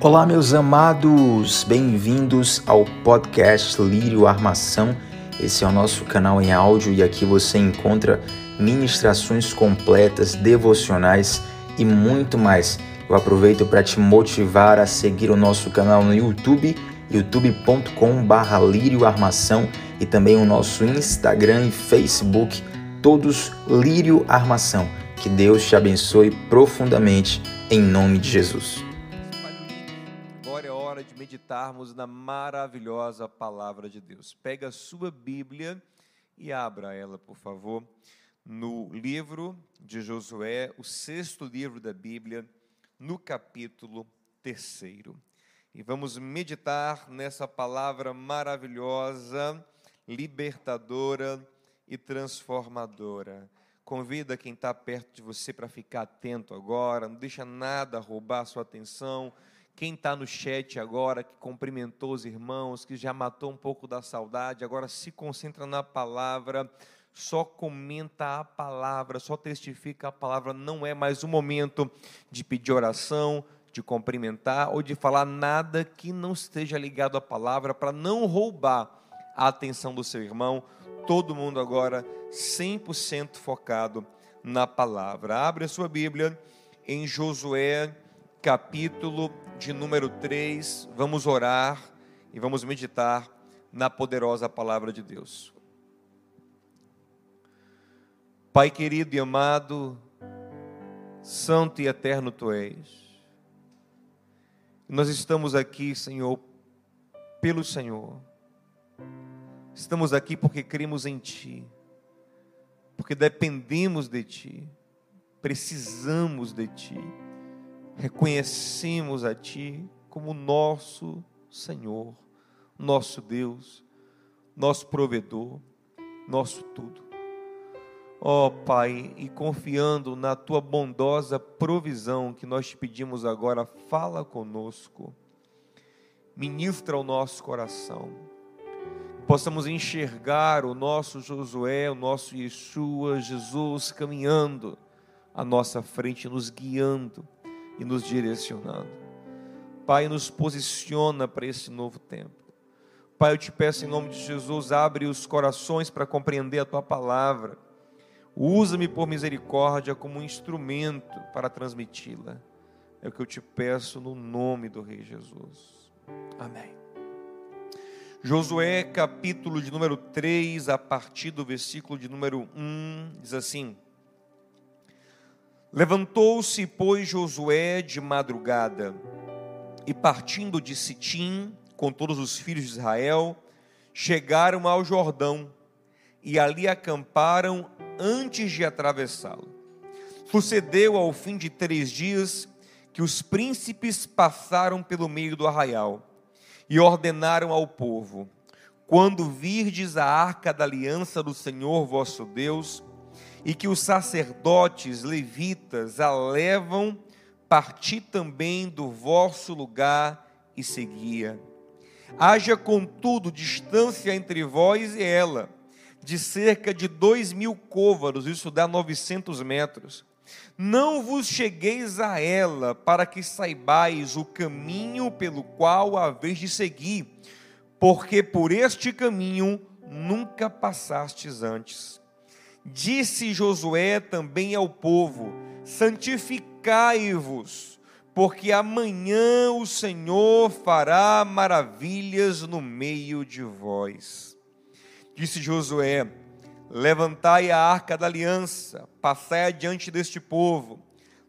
Olá, meus amados, bem-vindos ao podcast Lírio Armação. Esse é o nosso canal em áudio e aqui você encontra ministrações completas, devocionais e muito mais. Eu aproveito para te motivar a seguir o nosso canal no YouTube, youtube.com/barra Lírio Armação e também o nosso Instagram e Facebook, todos Lírio Armação. Que Deus te abençoe profundamente em nome de Jesus meditarmos na maravilhosa palavra de Deus. Pega a sua Bíblia e abra ela, por favor, no livro de Josué, o sexto livro da Bíblia, no capítulo terceiro. E vamos meditar nessa palavra maravilhosa, libertadora e transformadora. Convida quem está perto de você para ficar atento agora, não deixa nada roubar sua atenção quem está no chat agora, que cumprimentou os irmãos, que já matou um pouco da saudade, agora se concentra na palavra, só comenta a palavra, só testifica a palavra. Não é mais o momento de pedir oração, de cumprimentar ou de falar nada que não esteja ligado à palavra, para não roubar a atenção do seu irmão. Todo mundo agora 100% focado na palavra. Abre a sua Bíblia em Josué capítulo de número 3, vamos orar e vamos meditar na poderosa palavra de Deus. Pai querido e amado, santo e eterno tu és. Nós estamos aqui, Senhor, pelo Senhor. Estamos aqui porque cremos em Ti, porque dependemos de Ti, precisamos de Ti reconhecemos a Ti como nosso Senhor, nosso Deus, nosso provedor, nosso tudo. Ó oh, Pai, e confiando na Tua bondosa provisão que nós te pedimos agora, fala conosco, ministra o nosso coração, possamos enxergar o nosso Josué, o nosso Yeshua, Jesus caminhando à nossa frente, nos guiando e nos direcionando. Pai, nos posiciona para esse novo tempo. Pai, eu te peço em nome de Jesus, abre os corações para compreender a tua palavra. Usa-me por misericórdia como um instrumento para transmiti-la. É o que eu te peço no nome do Rei Jesus. Amém. Josué, capítulo de número 3, a partir do versículo de número 1, diz assim: Levantou-se, pois, Josué de madrugada, e partindo de Sitim, com todos os filhos de Israel, chegaram ao Jordão, e ali acamparam antes de atravessá-lo. Sucedeu ao fim de três dias que os príncipes passaram pelo meio do arraial e ordenaram ao povo: Quando virdes a arca da aliança do Senhor vosso Deus, e que os sacerdotes levitas a levam, parti também do vosso lugar e seguia. Haja, contudo, distância entre vós e ela, de cerca de dois mil côvados, isso dá 900 metros. Não vos chegueis a ela, para que saibais o caminho pelo qual a vez de seguir, porque por este caminho nunca passastes antes. Disse Josué também ao povo: Santificai-vos, porque amanhã o Senhor fará maravilhas no meio de vós. Disse Josué: Levantai a arca da aliança, passai adiante deste povo.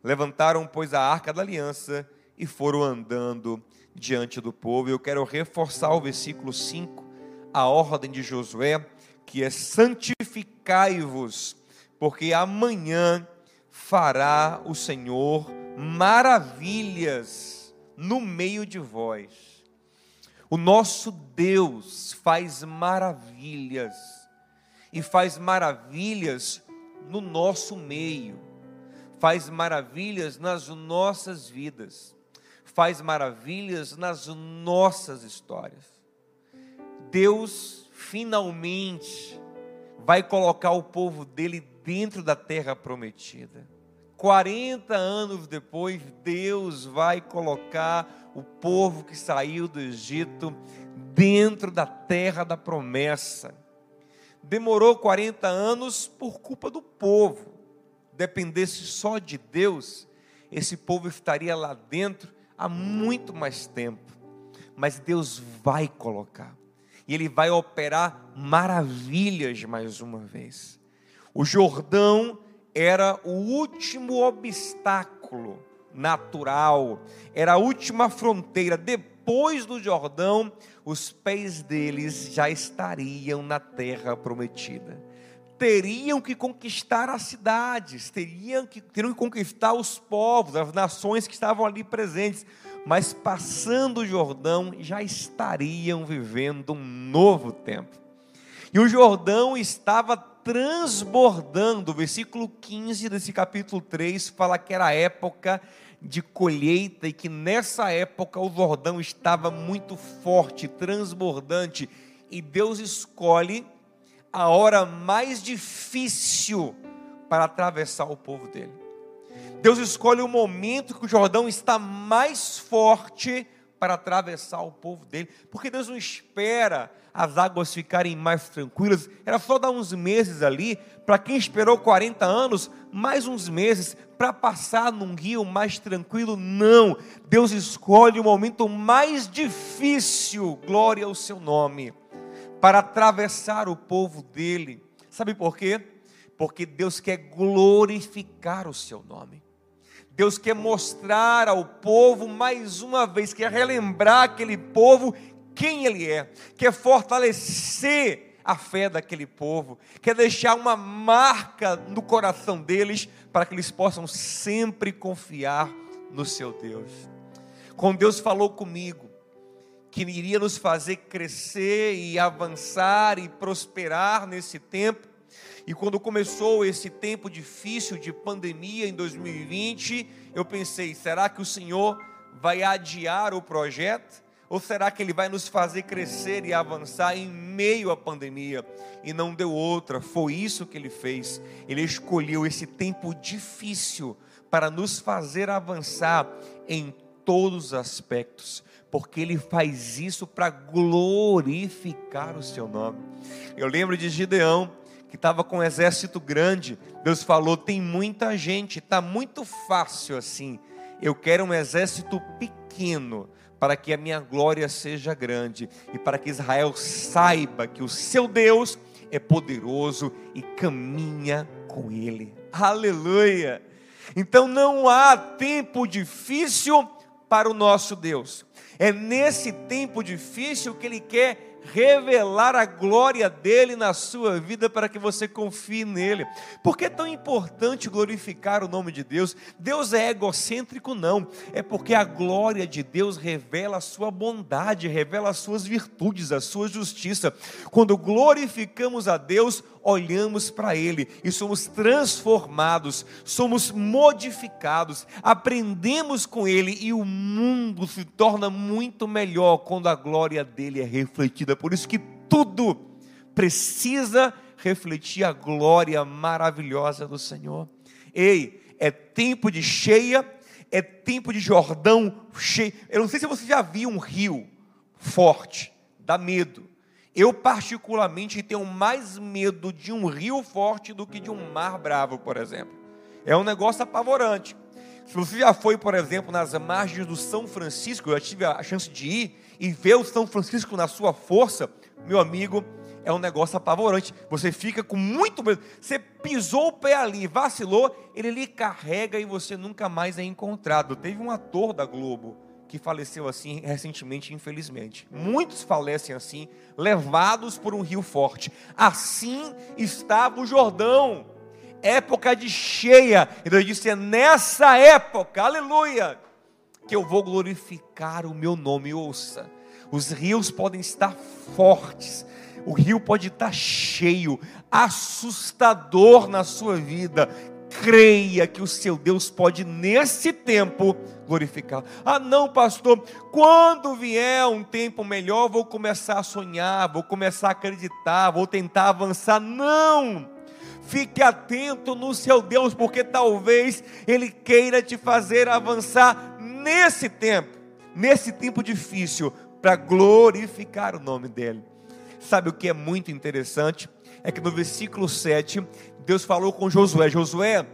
Levantaram, pois, a arca da aliança e foram andando diante do povo. Eu quero reforçar o versículo 5, a ordem de Josué que é santificai-vos, porque amanhã fará o Senhor maravilhas no meio de vós. O nosso Deus faz maravilhas, e faz maravilhas no nosso meio, faz maravilhas nas nossas vidas, faz maravilhas nas nossas histórias. Deus finalmente vai colocar o povo dele dentro da terra prometida. 40 anos depois, Deus vai colocar o povo que saiu do Egito dentro da terra da promessa. Demorou 40 anos por culpa do povo. Dependesse só de Deus, esse povo estaria lá dentro há muito mais tempo. Mas Deus vai colocar. E Ele vai operar maravilhas mais uma vez. O Jordão era o último obstáculo natural, era a última fronteira. Depois do Jordão, os pés deles já estariam na terra prometida. Teriam que conquistar as cidades, teriam que, teriam que conquistar os povos, as nações que estavam ali presentes, mas passando o Jordão já estariam vivendo um novo tempo. E o Jordão estava transbordando. O versículo 15 desse capítulo 3 fala que era época de colheita e que nessa época o Jordão estava muito forte, transbordante, e Deus escolhe a hora mais difícil para atravessar o povo dele. Deus escolhe o momento que o Jordão está mais forte para atravessar o povo dele, porque Deus não espera as águas ficarem mais tranquilas, era só dar uns meses ali, para quem esperou 40 anos, mais uns meses, para passar num rio mais tranquilo, não, Deus escolhe o momento mais difícil, glória ao seu nome, para atravessar o povo dele, sabe por quê? Porque Deus quer glorificar o seu nome. Deus quer mostrar ao povo mais uma vez, quer relembrar aquele povo quem ele é, quer fortalecer a fé daquele povo, quer deixar uma marca no coração deles para que eles possam sempre confiar no seu Deus. Quando Deus falou comigo que iria nos fazer crescer e avançar e prosperar nesse tempo, e quando começou esse tempo difícil de pandemia em 2020, eu pensei: será que o Senhor vai adiar o projeto? Ou será que Ele vai nos fazer crescer e avançar em meio à pandemia? E não deu outra, foi isso que Ele fez. Ele escolheu esse tempo difícil para nos fazer avançar em todos os aspectos, porque Ele faz isso para glorificar o Seu nome. Eu lembro de Gideão, que estava com um exército grande. Deus falou: tem muita gente, está muito fácil assim. Eu quero um exército pequeno para que a minha glória seja grande e para que Israel saiba que o seu Deus é poderoso e caminha com ele. Aleluia! Então não há tempo difícil para o nosso Deus. É nesse tempo difícil que ele quer revelar a glória dele na sua vida para que você confie nele. Por que é tão importante glorificar o nome de Deus? Deus é egocêntrico, não. É porque a glória de Deus revela a sua bondade, revela as suas virtudes, a sua justiça. Quando glorificamos a Deus, olhamos para Ele e somos transformados, somos modificados, aprendemos com Ele e o mundo se torna muito melhor quando a glória dele é refletida. Por isso que tudo precisa refletir a glória maravilhosa do Senhor. Ei, é tempo de cheia, é tempo de Jordão cheio. Eu não sei se você já viu um rio forte, dá medo. Eu, particularmente, tenho mais medo de um rio forte do que de um mar bravo, por exemplo. É um negócio apavorante. Se você já foi, por exemplo, nas margens do São Francisco, eu já tive a chance de ir e ver o São Francisco na sua força, meu amigo, é um negócio apavorante. Você fica com muito medo. Você pisou o pé ali, vacilou, ele lhe carrega e você nunca mais é encontrado. Teve um ator da Globo que faleceu assim recentemente, infelizmente. Muitos falecem assim, levados por um rio forte. Assim estava o Jordão, época de cheia. E Deus disse: é nessa época, aleluia, que eu vou glorificar o meu nome. Ouça, os rios podem estar fortes, o rio pode estar cheio, assustador na sua vida, creia que o seu Deus pode, nesse tempo, glorificar. Ah, não, pastor, quando vier um tempo melhor, vou começar a sonhar, vou começar a acreditar, vou tentar avançar. Não! Fique atento no seu Deus, porque talvez Ele queira te fazer avançar nesse tempo, nesse tempo difícil, para glorificar o nome dEle. Sabe o que é muito interessante? É que no versículo 7, Deus falou com Josué: Josué,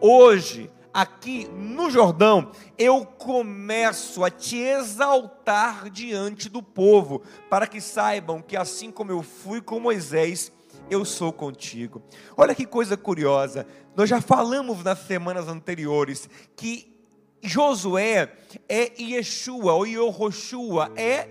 hoje aqui no Jordão, eu começo a te exaltar diante do povo, para que saibam que assim como eu fui com Moisés, eu sou contigo. Olha que coisa curiosa, nós já falamos nas semanas anteriores que Josué é Yeshua, ou Yehoshua, é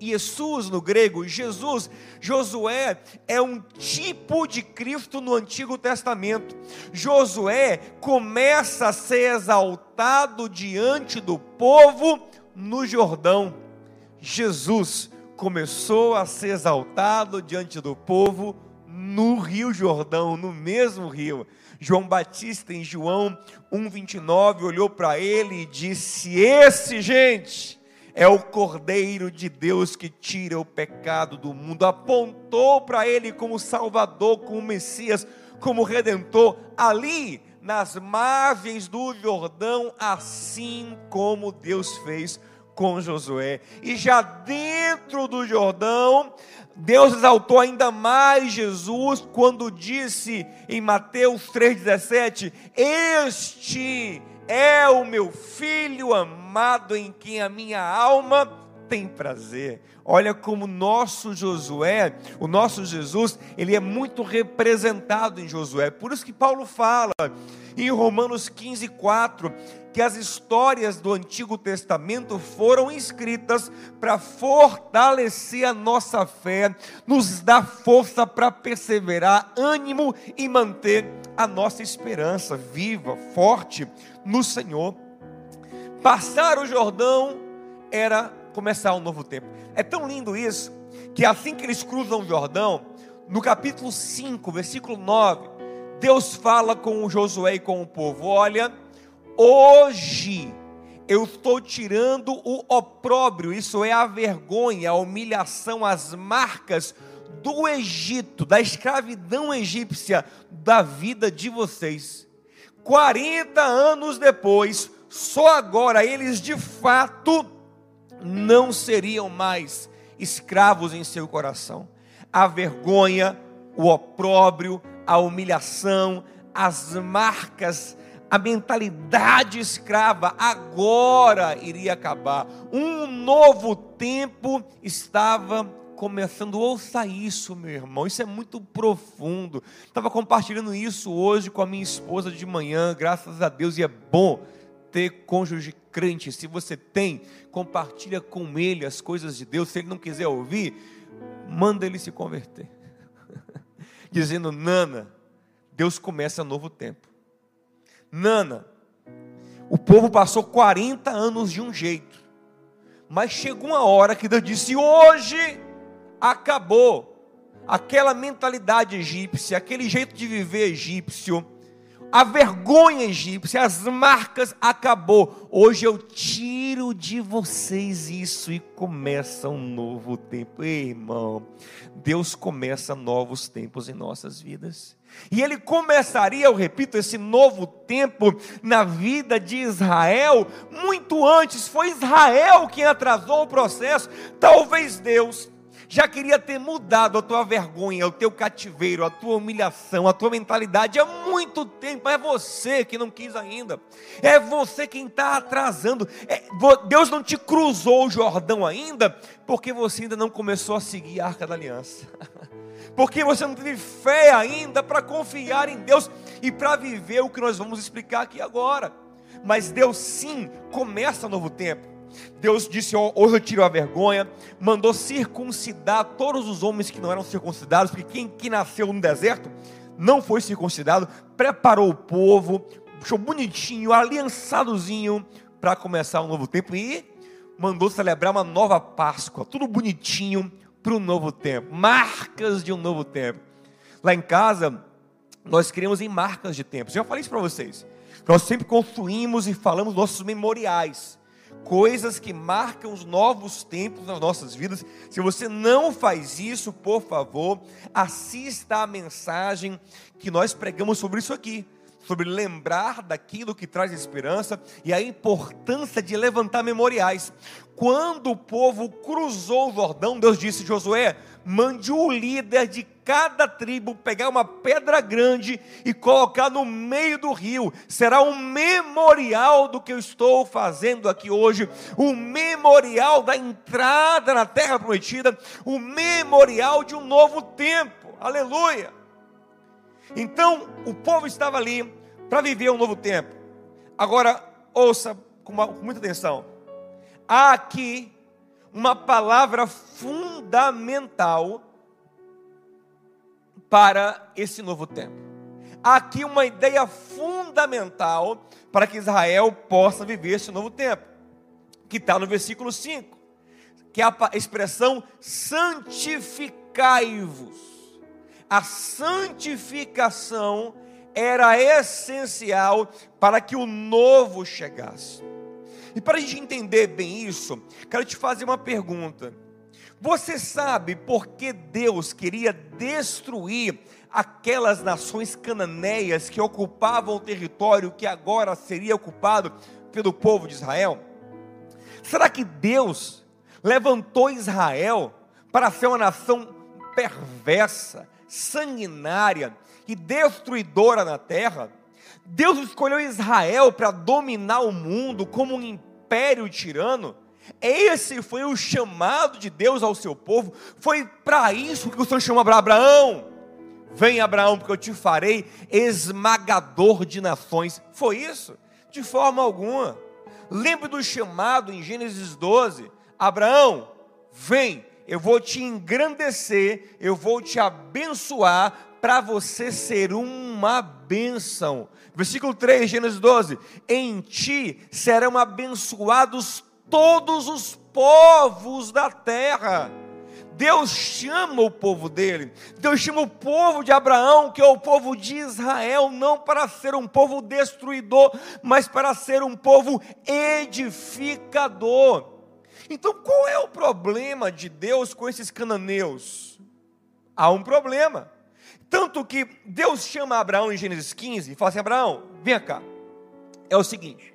Jesus no grego, Jesus, Josué é um tipo de Cristo no Antigo Testamento. Josué começa a ser exaltado diante do povo no Jordão. Jesus começou a ser exaltado diante do povo no Rio Jordão, no mesmo rio. João Batista, em João 1,29, olhou para ele e disse: Esse, gente, é o Cordeiro de Deus que tira o pecado do mundo. Apontou para ele como Salvador, como Messias, como Redentor, ali nas margens do Jordão, assim como Deus fez com Josué. E já dentro do Jordão, Deus exaltou ainda mais Jesus quando disse em Mateus 3,17: Este é o meu filho amado em quem a minha alma tem prazer. Olha como nosso Josué, o nosso Jesus, ele é muito representado em Josué. Por isso que Paulo fala em Romanos 15, 4, que as histórias do Antigo Testamento foram escritas para fortalecer a nossa fé, nos dar força para perseverar, ânimo e manter a nossa esperança viva, forte no Senhor. Passar o Jordão era começar um novo tempo. É tão lindo isso, que assim que eles cruzam o Jordão, no capítulo 5, versículo 9, Deus fala com Josué e com o povo: Olha, hoje eu estou tirando o opróbrio, isso é a vergonha, a humilhação, as marcas do Egito, da escravidão egípcia, da vida de vocês. 40 anos depois, só agora eles de fato não seriam mais escravos em seu coração. A vergonha, o opróbrio, a humilhação, as marcas, a mentalidade escrava agora iria acabar. Um novo tempo estava começando. Ouça isso, meu irmão, isso é muito profundo. Estava compartilhando isso hoje com a minha esposa de manhã, graças a Deus, e é bom ter cônjuge crente. Se você tem, compartilha com ele as coisas de Deus. Se ele não quiser ouvir, manda ele se converter. Dizendo, Nana, Deus começa novo tempo. Nana, o povo passou 40 anos de um jeito, mas chegou uma hora que Deus disse: hoje acabou. Aquela mentalidade egípcia, aquele jeito de viver egípcio, a vergonha egípcia, as marcas acabou. Hoje eu tiro de vocês isso e começa um novo tempo. Ei, irmão, Deus começa novos tempos em nossas vidas. E ele começaria, eu repito, esse novo tempo na vida de Israel muito antes. Foi Israel quem atrasou o processo. Talvez Deus já queria ter mudado a tua vergonha, o teu cativeiro, a tua humilhação, a tua mentalidade há muito tempo. É você que não quis ainda, é você quem está atrasando. É, Deus não te cruzou o Jordão ainda, porque você ainda não começou a seguir a arca da aliança. Porque você não teve fé ainda para confiar em Deus e para viver o que nós vamos explicar aqui agora. Mas Deus sim começa um novo tempo. Deus disse: Hoje eu tiro a vergonha. Mandou circuncidar todos os homens que não eram circuncidados, porque quem que nasceu no deserto não foi circuncidado. Preparou o povo, deixou bonitinho, aliançadozinho para começar um novo tempo e mandou celebrar uma nova Páscoa, tudo bonitinho para um novo tempo, marcas de um novo tempo. Lá em casa, nós criamos em marcas de tempo. Já falei isso para vocês. Nós sempre construímos e falamos nossos memoriais. coisas que marcam os novos tempos nas nossas vidas. Se você não faz isso, por favor, assista a mensagem que nós pregamos sobre isso aqui. Sobre lembrar daquilo que traz esperança e a importância de levantar memoriais. Quando o povo cruzou o Jordão, Deus disse: Josué, mande o líder de cada tribo pegar uma pedra grande e colocar no meio do rio. Será um memorial do que eu estou fazendo aqui hoje, o memorial da entrada na terra prometida, o memorial de um novo tempo. Aleluia! Então, o povo estava ali para viver um novo tempo. Agora, ouça com, uma, com muita atenção. Há aqui uma palavra fundamental para esse novo tempo. Há aqui uma ideia fundamental para que Israel possa viver esse novo tempo, que está no versículo 5, que é a expressão santificai-vos. A santificação era essencial para que o novo chegasse. E para a gente entender bem isso, quero te fazer uma pergunta. Você sabe por que Deus queria destruir aquelas nações cananeias que ocupavam o território que agora seria ocupado pelo povo de Israel? Será que Deus levantou Israel para ser uma nação perversa, sanguinária e destruidora na terra? Deus escolheu Israel para dominar o mundo como um império tirano. Esse foi o chamado de Deus ao seu povo. Foi para isso que o Senhor chamou Abraão. Vem, Abraão, porque eu te farei esmagador de nações. Foi isso? De forma alguma. Lembre do chamado em Gênesis 12: Abraão, vem, eu vou te engrandecer, eu vou te abençoar, para você ser uma bênção. Versículo 3, Gênesis 12: Em ti serão abençoados todos os povos da terra. Deus chama o povo dele, Deus chama o povo de Abraão, que é o povo de Israel, não para ser um povo destruidor, mas para ser um povo edificador. Então, qual é o problema de Deus com esses cananeus? Há um problema. Tanto que Deus chama Abraão em Gênesis 15 e fala assim: Abraão, vem cá. É o seguinte: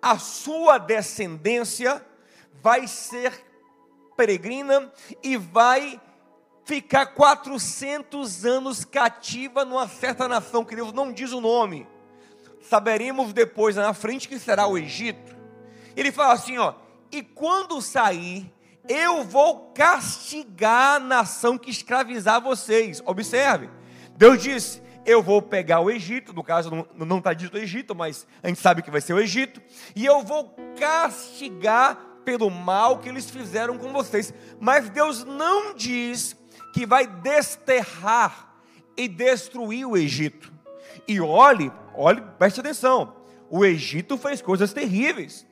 a sua descendência vai ser peregrina e vai ficar 400 anos cativa numa certa nação que Deus não diz o nome. Saberemos depois na frente que será o Egito. Ele fala assim, ó: "E quando sair, eu vou castigar a nação que escravizar vocês". Observe. Deus disse: Eu vou pegar o Egito, no caso não está dito Egito, mas a gente sabe que vai ser o Egito, e eu vou castigar pelo mal que eles fizeram com vocês. Mas Deus não diz que vai desterrar e destruir o Egito. E olhe, olhe, preste atenção. O Egito fez coisas terríveis.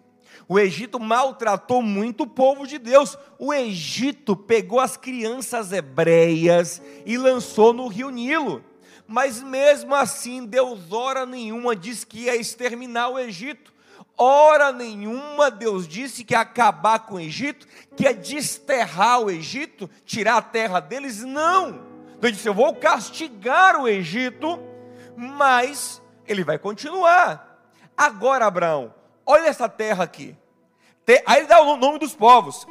O Egito maltratou muito o povo de Deus. O Egito pegou as crianças hebreias e lançou no rio Nilo. Mas mesmo assim, Deus, hora nenhuma, disse que ia exterminar o Egito. Hora nenhuma Deus disse que ia acabar com o Egito, que ia desterrar o Egito, tirar a terra deles. Não. Deus disse: Eu vou castigar o Egito, mas ele vai continuar. Agora, Abraão, olha essa terra aqui. Aí ele dá o nome dos povos: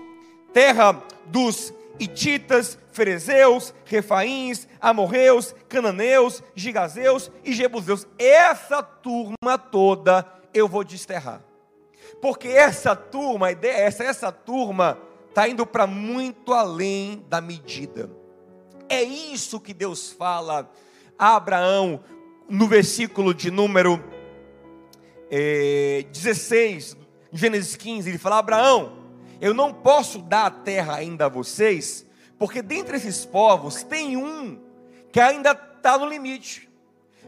terra dos Ititas, Ferezeus, Refaíns, Amorreus, Cananeus, Gigazeus e Jebuseus. Essa turma toda eu vou desterrar. Porque essa turma, a ideia é essa, essa turma está indo para muito além da medida. É isso que Deus fala a Abraão no versículo de número é, 16, Gênesis 15, ele fala: Abraão, eu não posso dar a terra ainda a vocês, porque dentre esses povos tem um que ainda está no limite.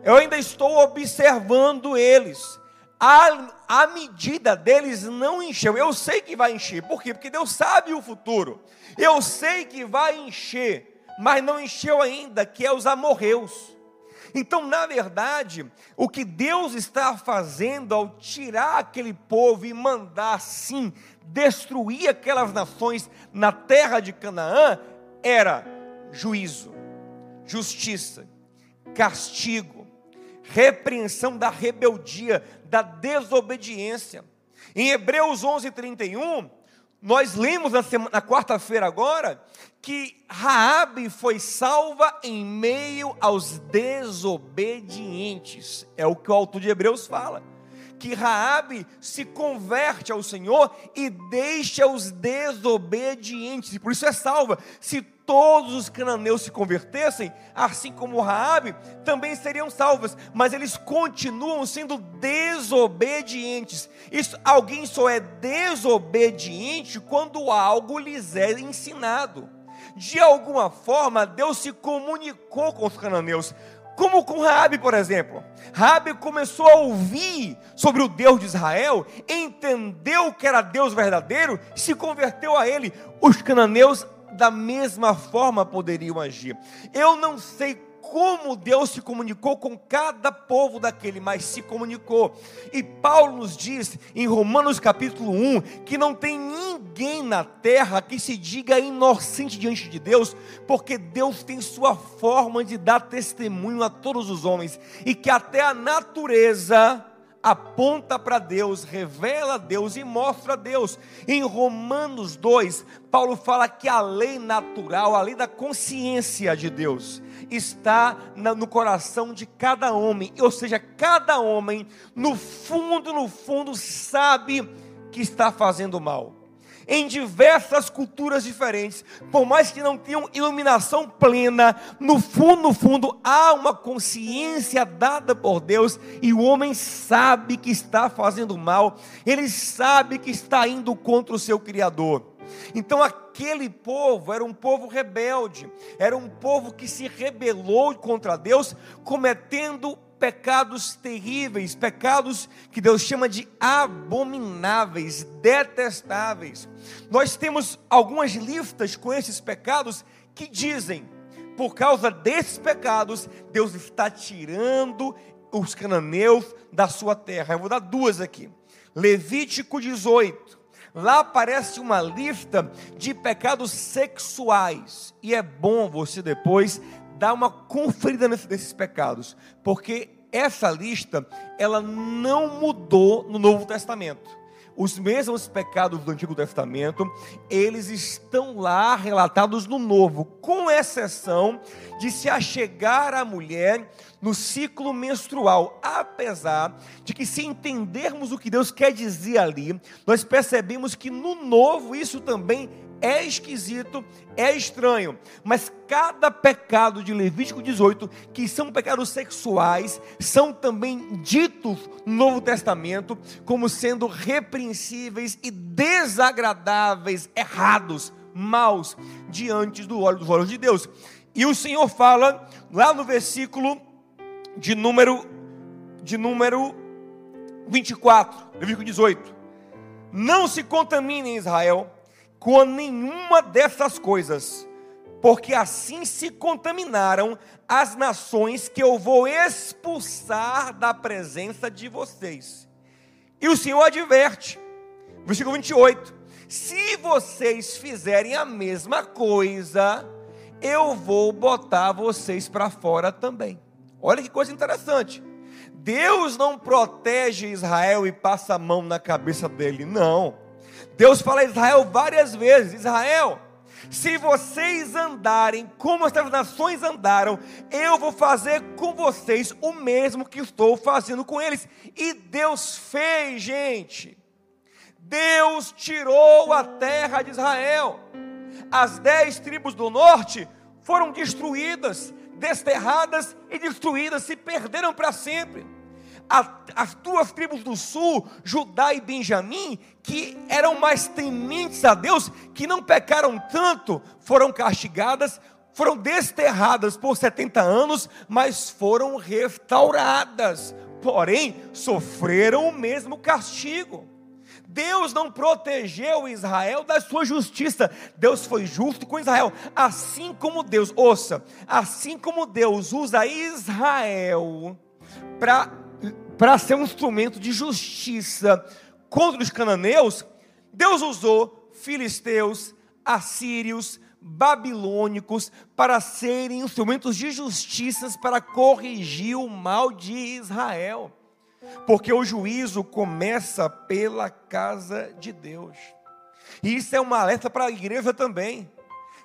Eu ainda estou observando eles. A, a medida deles não encheu. Eu sei que vai encher. Por quê? Porque Deus sabe o futuro. Eu sei que vai encher, mas não encheu ainda, que é os amorreus. Então, na verdade, o que Deus está fazendo ao tirar aquele povo e mandar sim destruir aquelas nações na terra de Canaã era juízo, justiça, castigo, repreensão da rebeldia, da desobediência. Em Hebreus 11:31, nós lemos na, na quarta-feira agora que Raabe foi salva em meio aos desobedientes. É o que o autor de Hebreus fala. Que Raabe se converte ao Senhor e deixa os desobedientes, e por isso é salva. Se todos os cananeus se convertessem, assim como Raabe, também seriam salvos, mas eles continuam sendo desobedientes. Isso, alguém só é desobediente quando algo lhes é ensinado. De alguma forma, Deus se comunicou com os cananeus, como com Raabe, por exemplo. Raabe começou a ouvir sobre o Deus de Israel, entendeu que era Deus verdadeiro, se converteu a ele. Os cananeus da mesma forma poderiam agir. Eu não sei como Deus se comunicou com cada povo daquele, mas se comunicou. E Paulo nos diz em Romanos capítulo 1 que não tem ninguém na terra que se diga inocente diante de Deus, porque Deus tem sua forma de dar testemunho a todos os homens e que até a natureza aponta para Deus, revela Deus e mostra Deus. Em Romanos 2, Paulo fala que a lei natural, a lei da consciência de Deus, está no coração de cada homem, ou seja, cada homem, no fundo, no fundo, sabe que está fazendo mal. Em diversas culturas diferentes, por mais que não tenham iluminação plena, no fundo, no fundo, há uma consciência dada por Deus e o homem sabe que está fazendo mal, ele sabe que está indo contra o seu Criador. Então aquele povo era um povo rebelde, era um povo que se rebelou contra Deus, cometendo pecados terríveis, pecados que Deus chama de abomináveis, detestáveis. Nós temos algumas listas com esses pecados que dizem, por causa desses pecados, Deus está tirando os cananeus da sua terra. Eu vou dar duas aqui. Levítico 18. Lá aparece uma lista de pecados sexuais. E é bom você depois dar uma conferida nesses pecados, porque essa lista ela não mudou no Novo Testamento. Os mesmos pecados do Antigo Testamento, eles estão lá relatados no Novo, com exceção de se achegar à mulher no ciclo menstrual, apesar de que se entendermos o que Deus quer dizer ali, nós percebemos que no Novo isso também é esquisito, é estranho, mas cada pecado de Levítico 18, que são pecados sexuais, são também ditos no Novo Testamento como sendo repreensíveis e desagradáveis, errados, maus, diante do olho dos olhos de Deus. E o Senhor fala lá no versículo de número de número 24, Levítico 18. Não se contamine em Israel com nenhuma dessas coisas, porque assim se contaminaram as nações que eu vou expulsar da presença de vocês. E o Senhor adverte, versículo 28, se vocês fizerem a mesma coisa, eu vou botar vocês para fora também. Olha que coisa interessante. Deus não protege Israel e passa a mão na cabeça dele, não. Deus fala a Israel várias vezes: Israel, se vocês andarem como essas nações andaram, eu vou fazer com vocês o mesmo que estou fazendo com eles. E Deus fez, gente. Deus tirou a terra de Israel. As dez tribos do norte foram destruídas, desterradas e destruídas, se perderam para sempre as duas tribos do sul, Judá e Benjamim, que eram mais tementes a Deus, que não pecaram tanto, foram castigadas, foram desterradas por 70 anos, mas foram restauradas, porém sofreram o mesmo castigo. Deus não protegeu Israel da sua justiça. Deus foi justo com Israel. Assim como Deus, ouça, assim como Deus usa Israel para ser um instrumento de justiça contra os cananeus, Deus usou filisteus, assírios, babilônicos para serem instrumentos de justiça para corrigir o mal de Israel. Porque o juízo começa pela casa de Deus. E isso é uma alerta para a igreja também.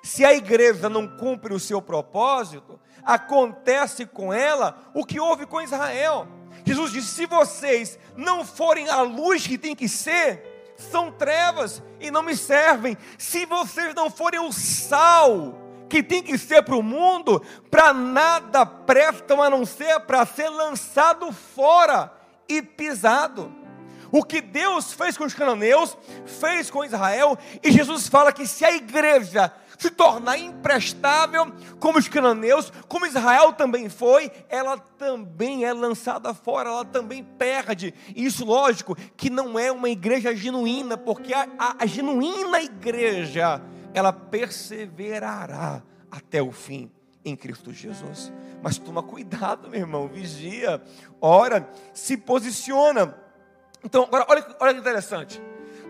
Se a igreja não cumpre o seu propósito, acontece com ela o que houve com Israel. Jesus disse: se vocês não forem a luz que tem que ser, são trevas e não me servem. Se vocês não forem o sal que tem que ser para o mundo, para nada prestam a não ser para ser lançado fora e pisado. O que Deus fez com os cananeus, fez com Israel, e Jesus fala que se a igreja se tornar imprestável, como os cananeus, como Israel também foi, ela também é lançada fora, ela também perde. Isso, lógico, que não é uma igreja genuína, porque a, a, a genuína igreja, ela perseverará até o fim em Cristo Jesus. Mas toma cuidado, meu irmão, vigia, ora, se posiciona. Então, agora, olha, olha que interessante.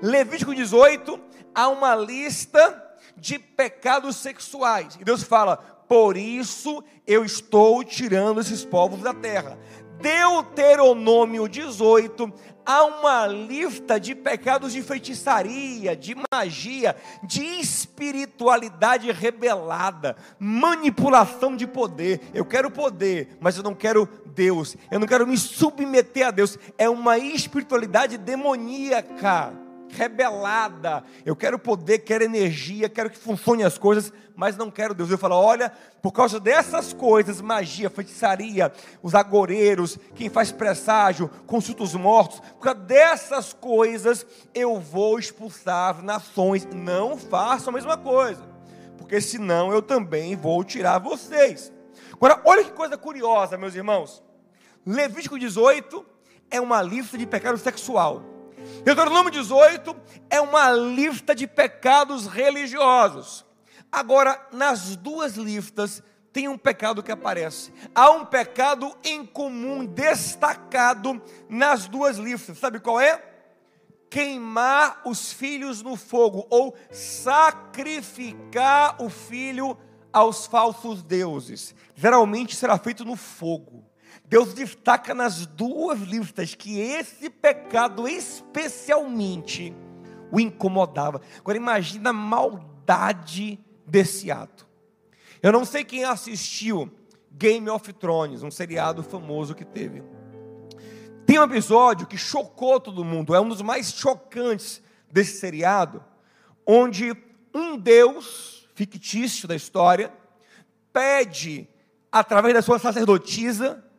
Levítico 18, há uma lista de pecados sexuais. E Deus fala: por isso eu estou tirando esses povos da terra. Deuteronômio 18, há uma lista de pecados de feitiçaria, de magia, de espiritualidade rebelada, manipulação de poder. Eu quero poder, mas eu não quero Deus. Eu não quero me submeter a Deus. É uma espiritualidade demoníaca rebelada. Eu quero poder, quero energia, quero que funcione as coisas, mas não quero Deus. Eu falo, olha, por causa dessas coisas, magia, feitiçaria, os agoreiros, quem faz presságio, consulta os mortos, por causa dessas coisas, eu vou expulsar nações. Não façam a mesma coisa, porque senão eu também vou tirar vocês. Agora, olha que coisa curiosa, meus irmãos. Levítico 18 é uma lista de pecado sexual. Deuteronômio 18 é uma lista de pecados religiosos. Agora, nas duas listas, tem um pecado que aparece. Há um pecado em comum, destacado nas duas listas. Sabe qual é? Queimar os filhos no fogo, ou sacrificar o filho aos falsos deuses. Geralmente será feito no fogo. Deus destaca nas duas listas que esse pecado especialmente o incomodava. Agora imagina a maldade desse ato. Eu não sei quem assistiu Game of Thrones, um seriado famoso que teve. Tem um episódio que chocou todo mundo, é um dos mais chocantes desse seriado, onde um deus fictício da história pede através da sua sacerdotisa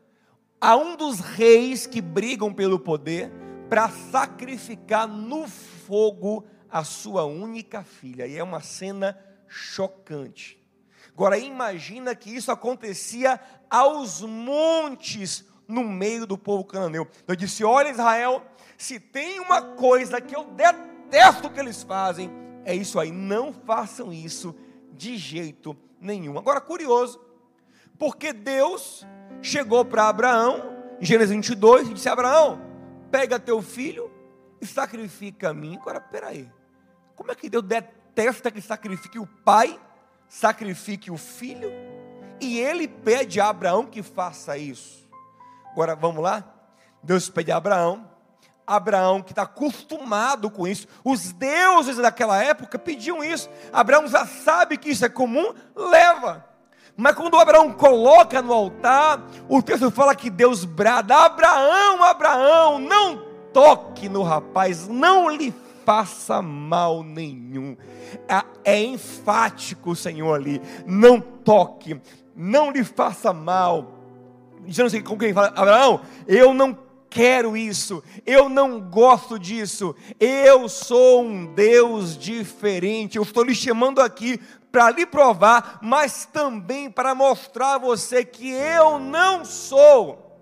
a um dos reis que brigam pelo poder para sacrificar no fogo a sua única filha. E é uma cena chocante. Agora imagina que isso acontecia aos montes no meio do povo cananeu. Eu disse: "Olha Israel, se tem uma coisa que eu detesto que eles fazem, é isso aí, não façam isso de jeito nenhum". Agora curioso, porque Deus chegou para Abraão, em Gênesis 22, e disse: Abraão, pega teu filho e sacrifica a mim. Agora, peraí, como é que Deus detesta que sacrifique o pai, sacrifique o filho? E ele pede a Abraão que faça isso. Agora, vamos lá? Deus pede a Abraão, Abraão, que está acostumado com isso, os deuses daquela época pediam isso. Abraão já sabe que isso é comum, leva. Mas quando Abraão coloca no altar, o texto fala que Deus brada: Abraão, Abraão, não toque no rapaz, não lhe faça mal nenhum. É, é enfático o Senhor ali: não toque, não lhe faça mal. Dizendo assim, com quem fala, Abraão, eu não quero isso, eu não gosto disso, eu sou um Deus diferente, eu estou lhe chamando aqui para lhe provar, mas também para mostrar a você que eu não sou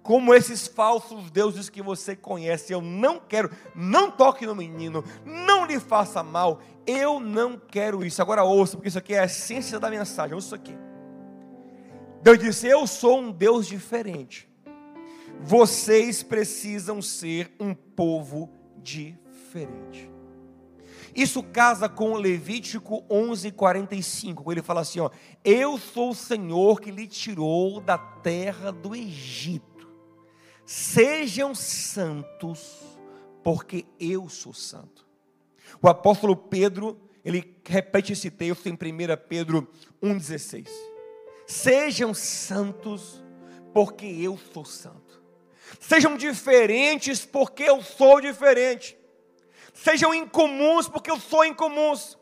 como esses falsos deuses que você conhece. Eu não quero, não toque no menino, não lhe faça mal. Eu não quero isso. Agora ouça, porque isso aqui é a essência da mensagem. Ouça isso aqui. Deus disse: Eu sou um Deus diferente. Vocês precisam ser um povo diferente. Isso casa com Levítico 11:45, ele fala assim, ó: Eu sou o Senhor que lhe tirou da terra do Egito. Sejam santos, porque eu sou santo. O apóstolo Pedro, ele repete esse texto em 1 Pedro 1,16. Sejam santos, porque eu sou santo. Sejam diferentes, porque eu sou diferente. Sejam incomuns, porque eu sou incomuns.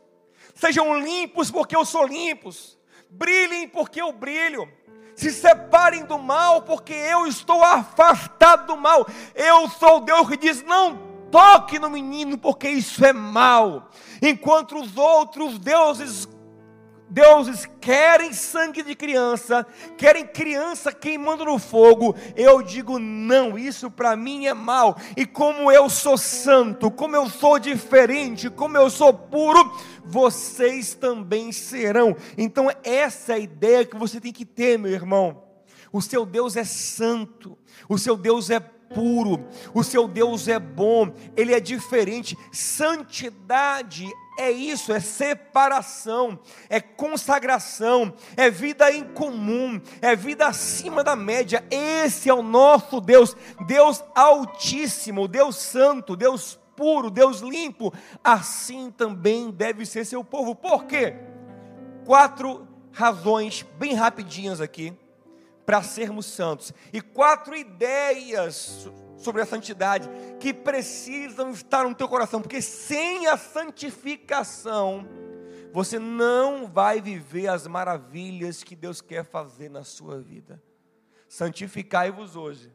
Sejam limpos, porque eu sou limpos. Brilhem, porque eu brilho se separem do mal, porque eu estou afastado do mal. Eu sou o Deus que diz: não toque no menino, porque isso é mal. Enquanto os outros deuses deuses querem sangue de criança, querem criança queimando no fogo. Eu digo não, isso para mim é mal. E como eu sou santo, como eu sou diferente, como eu sou puro, vocês também serão. Então essa é a ideia que você tem que ter, meu irmão. O seu Deus é santo, o seu Deus é puro, o seu Deus é bom, ele é diferente. Santidade é isso, é separação, é consagração, é vida em comum, é vida acima da média. Esse é o nosso Deus, Deus Altíssimo, Deus Santo, Deus puro, Deus limpo. Assim também deve ser seu povo. Por quê? Quatro razões bem rapidinhas aqui para sermos santos e quatro ideias sobre a santidade que precisam estar no teu coração, porque sem a santificação você não vai viver as maravilhas que Deus quer fazer na sua vida. Santificai-vos hoje,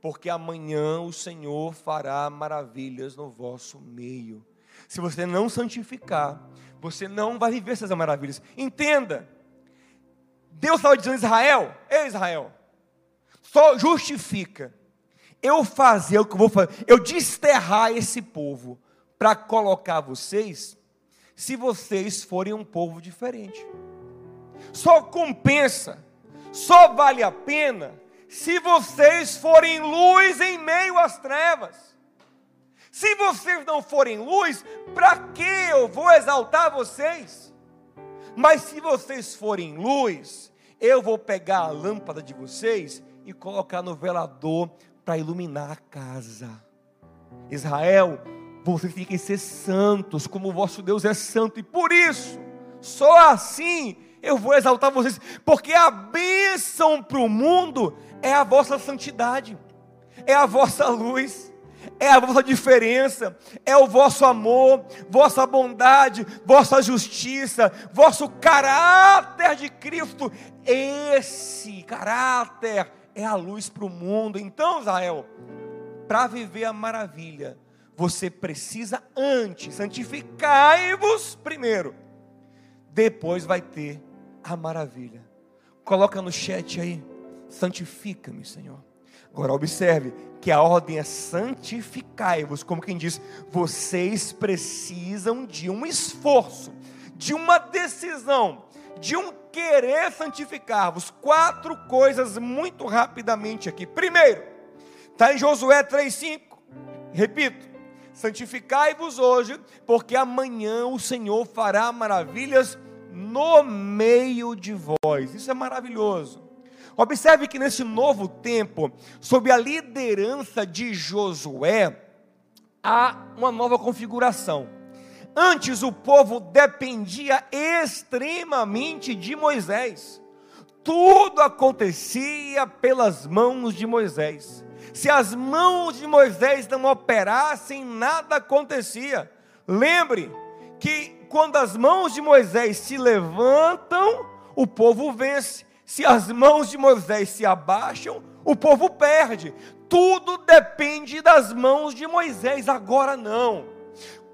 porque amanhã o Senhor fará maravilhas no vosso meio. Se você não santificar, você não vai viver essas maravilhas. Entenda, Deus estava dizendo a Israel, ei Israel, só justifica eu fazer o que eu vou fazer, eu desterrar esse povo para colocar vocês, se vocês forem um povo diferente. Só compensa, só vale a pena se vocês forem luz em meio às trevas. Se vocês não forem luz, para que eu vou exaltar vocês? Mas se vocês forem luz, eu vou pegar a lâmpada de vocês e colocar no velador para iluminar a casa. Israel, vocês têm que ser santos, como o vosso Deus é santo, e por isso, só assim eu vou exaltar vocês, porque a bênção para o mundo é a vossa santidade, é a vossa luz, é a vossa diferença, é o vosso amor, vossa bondade, vossa justiça, vosso caráter de Cristo. Esse caráter é a luz para o mundo. Então, Israel, para viver a maravilha, você precisa antes santificai-vos primeiro. Depois vai ter a maravilha. Coloca no chat aí, santifica-me, Senhor. Agora observe que a ordem é santificai-vos, como quem diz, vocês precisam de um esforço, de uma decisão, de um querer santificar-vos. Quatro coisas muito rapidamente aqui. Primeiro, está em Josué 3,5. Repito: santificai-vos hoje, porque amanhã o Senhor fará maravilhas no meio de vós. Isso é maravilhoso. Observe que nesse novo tempo, sob a liderança de Josué, há uma nova configuração. Antes o povo dependia extremamente de Moisés. Tudo acontecia pelas mãos de Moisés. Se as mãos de Moisés não operassem, nada acontecia. Lembre que quando as mãos de Moisés se levantam, o povo vence. Se as mãos de Moisés se abaixam, o povo perde. Tudo depende das mãos de Moisés. Agora não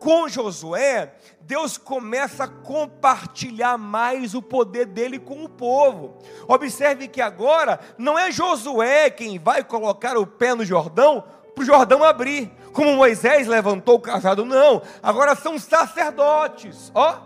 com Josué, Deus começa a compartilhar mais o poder dele com o povo. Observe que agora não é Josué quem vai colocar o pé no Jordão para o Jordão abrir, como Moisés levantou o cajado, não. Agora são sacerdotes, ó.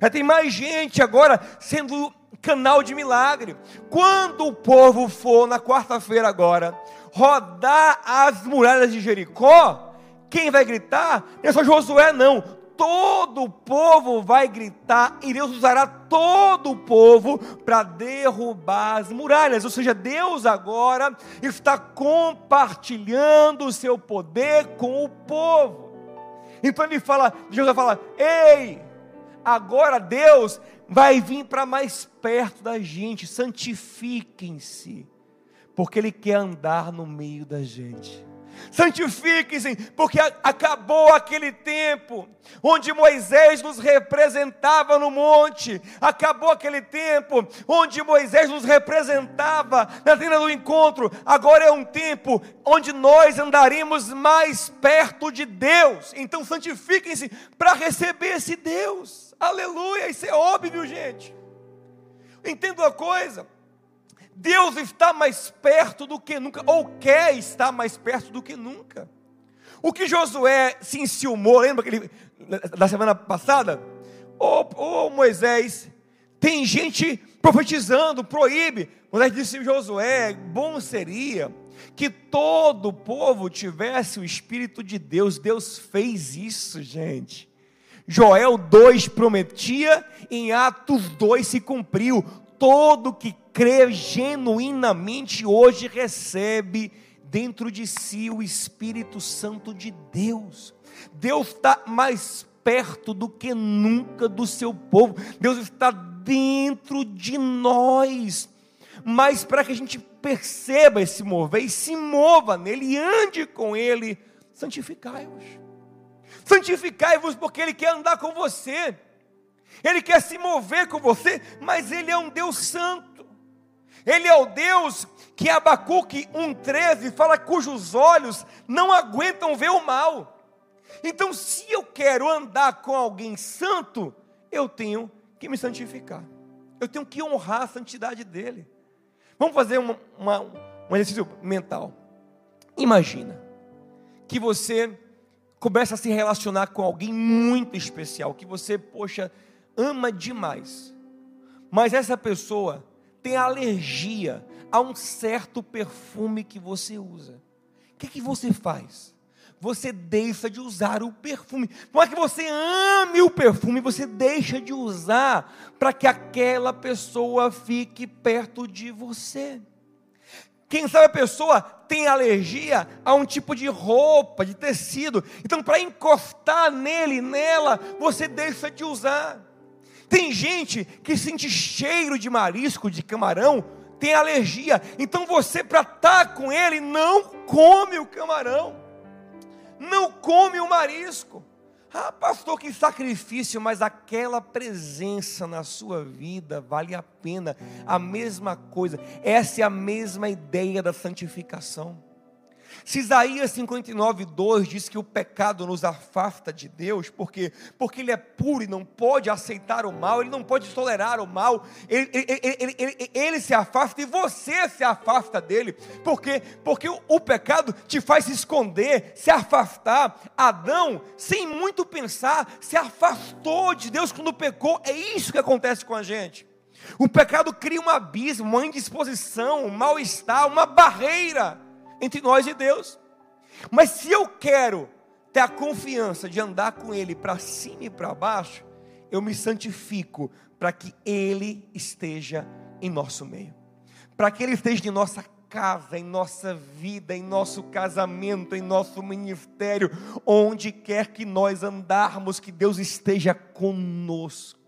Já tem mais gente agora sendo canal de milagre. Quando o povo for na quarta-feira agora rodar as muralhas de Jericó, quem vai gritar? Não é só Josué, não. Todo o povo vai gritar e Deus usará todo o povo para derrubar as muralhas. Ou seja, Deus agora está compartilhando o seu poder com o povo. Então ele fala, Deus fala: Ei, agora Deus vai vir para mais perto da gente, santifiquem-se, porque Ele quer andar no meio da gente santifiquem-se, porque acabou aquele tempo onde Moisés nos representava no monte, acabou aquele tempo onde Moisés nos representava na tenda do encontro, agora é um tempo onde nós andaremos mais perto de Deus, então santifiquem-se para receber esse Deus, aleluia, isso é óbvio, gente. Entenda uma coisa, Deus está mais perto do que nunca, ou quer estar mais perto do que nunca. O que Josué se enciumou, lembra aquele, da semana passada? Ô, oh, oh, Moisés, tem gente profetizando, proíbe. Moisés disse Josué: bom seria que todo o povo tivesse o Espírito de Deus. Deus fez isso, gente. Joel 2 prometia, em Atos 2 se cumpriu. Todo que crê genuinamente hoje recebe dentro de si o Espírito Santo de Deus. Deus está mais perto do que nunca do seu povo. Deus está dentro de nós. Mas para que a gente perceba esse mover e se mova nele e ande com ele, santificai-vos. Santificai-vos porque ele quer andar com você. Ele quer se mover com você, mas ele é um Deus santo. Ele é o Deus que Abacuque 1,13 fala cujos olhos não aguentam ver o mal. Então, se eu quero andar com alguém santo, eu tenho que me santificar. Eu tenho que honrar a santidade dele. Vamos fazer uma, uma, um exercício mental. Imagina que você começa a se relacionar com alguém muito especial, que você, poxa, ama demais. Mas essa pessoa tem alergia a um certo perfume que você usa. O que, é que você faz? Você deixa de usar o perfume. Não é que você ame o perfume, você deixa de usar para que aquela pessoa fique perto de você. Quem sabe a pessoa tem alergia a um tipo de roupa, de tecido. Então, para encostar nele, nela, você deixa de usar. Tem gente que sente cheiro de marisco, de camarão, tem alergia. Então você, para estar tá com ele, não come o camarão, não come o marisco. Ah, pastor, que sacrifício, mas aquela presença na sua vida vale a pena. A mesma coisa, essa é a mesma ideia da santificação. Se Isaías 59, 2 diz que o pecado nos afasta de Deus, porque, porque ele é puro e não pode aceitar o mal, ele não pode tolerar o mal, ele, ele, ele, ele se afasta e você se afasta dele, porque, porque o, o pecado te faz se esconder, se afastar. Adão, sem muito pensar, se afastou de Deus quando pecou, é isso que acontece com a gente. O pecado cria um abismo, uma indisposição, um mal-estar, uma barreira entre nós e Deus. Mas se eu quero ter a confiança de andar com Ele para cima e para baixo, eu me santifico para que Ele esteja em nosso meio, para que Ele esteja em nossa casa, em nossa vida, em nosso casamento, em nosso ministério, onde quer que nós andarmos, que Deus esteja conosco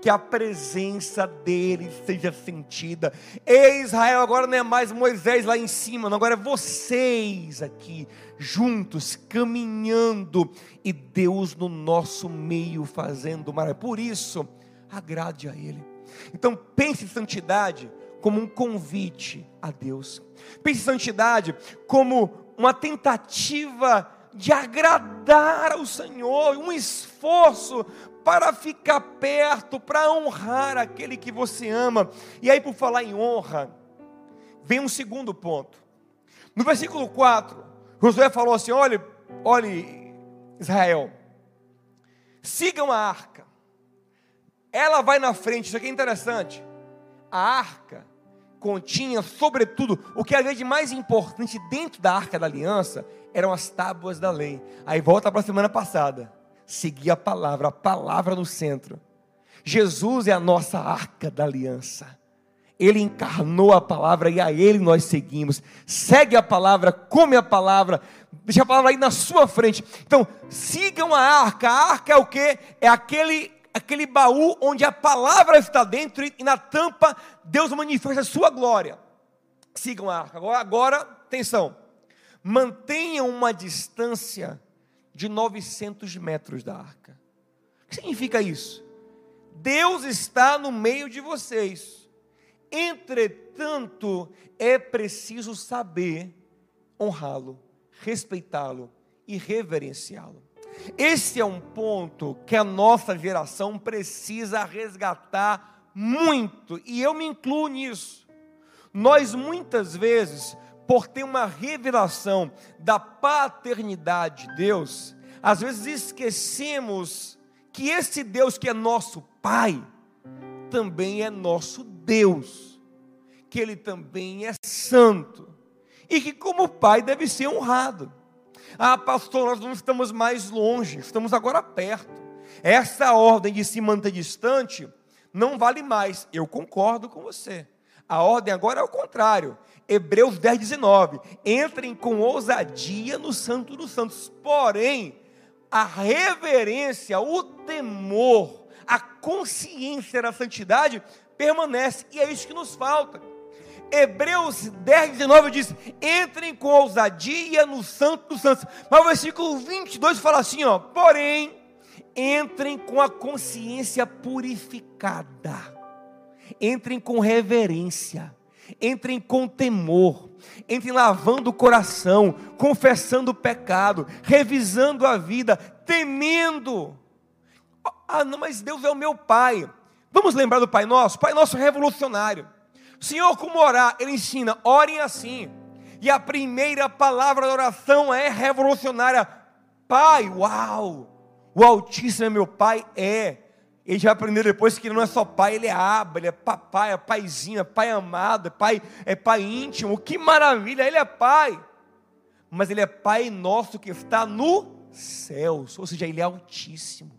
que a presença dele seja sentida. Ei, Israel, agora não é mais Moisés lá em cima, não, agora é vocês aqui, juntos, caminhando, e Deus no nosso meio fazendo maravilha. Por isso, agrade a Ele. Então, pense em santidade como um convite a Deus. Pense em santidade como uma tentativa de agradar ao Senhor, um esforço para ficar perto, para honrar aquele que você ama. E aí, por falar em honra, vem um segundo ponto. No versículo 4, Josué falou assim: olhe, olhe, Israel, sigam a arca, ela vai na frente, isso aqui é interessante. A arca continha, sobretudo, o que havia de mais importante dentro da arca da aliança eram as tábuas da lei. Aí volta para a semana passada. Seguir a palavra, a palavra no centro. Jesus é a nossa arca da aliança. Ele encarnou a palavra e a ele nós seguimos. Segue a palavra, come a palavra, deixa a palavra aí na sua frente. Então, sigam a arca. A arca é o que? É aquele aquele baú onde a palavra está dentro e na tampa Deus manifesta a sua glória. Sigam a arca. Agora, agora atenção. Mantenham uma distância de 900 metros da arca. O que significa isso? Deus está no meio de vocês. Entretanto, é preciso saber honrá-lo, respeitá-lo e reverenciá-lo. Esse é um ponto que a nossa geração precisa resgatar muito, e eu me incluo nisso. Nós muitas vezes, por ter uma revelação da paternidade de Deus, às vezes esquecemos que esse Deus que é nosso Pai, também é nosso Deus, que Ele também é santo, e que, como Pai, deve ser honrado. Ah, pastor, nós não estamos mais longe, estamos agora perto. Essa ordem de se manter distante não vale mais. Eu concordo com você. A ordem agora é o contrário. Hebreus 10, 19. Entrem com ousadia no Santo dos Santos. Porém, a reverência, o temor, a consciência da santidade permanece. E é isso que nos falta. Hebreus 10, 19 diz: entrem com ousadia no Santo dos Santos. Mas o versículo 22 fala assim: ó, porém, entrem com a consciência purificada, entrem com reverência, entrem com temor, entrem lavando o coração, confessando o pecado, revisando a vida, temendo. Ah, não, mas Deus é o meu Pai. Vamos lembrar do Pai Nosso? Pai Nosso revolucionário. Senhor, como orar? Ele ensina, orem assim. E a primeira palavra da oração é revolucionária. Pai, uau! O Altíssimo é meu Pai? É. Ele já aprendeu depois que ele não é só pai, ele é aba, ele é papai, é paizinho, é pai amado, é pai, é pai íntimo. Que maravilha, ele é pai. Mas ele é pai nosso que está no céus, ou seja, ele é altíssimo.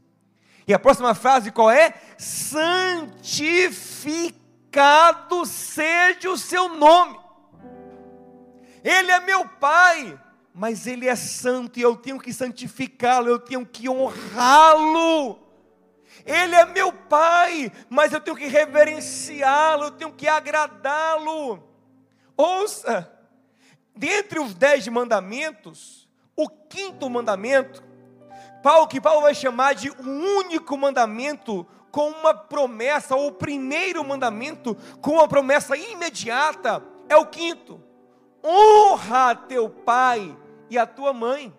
E a próxima frase qual é? Santificado santificado seja o seu nome. Ele é meu Pai, mas Ele é santo e eu tenho que santificá-lo, eu tenho que honrá-lo. Ele é meu Pai, mas eu tenho que reverenciá-lo, eu tenho que agradá-lo. Ouça, dentre os dez mandamentos, o quinto mandamento, Paulo, que Paulo vai chamar de o único mandamento com uma promessa, ou o primeiro mandamento com uma promessa imediata, é o quinto: honra teu pai e a tua mãe.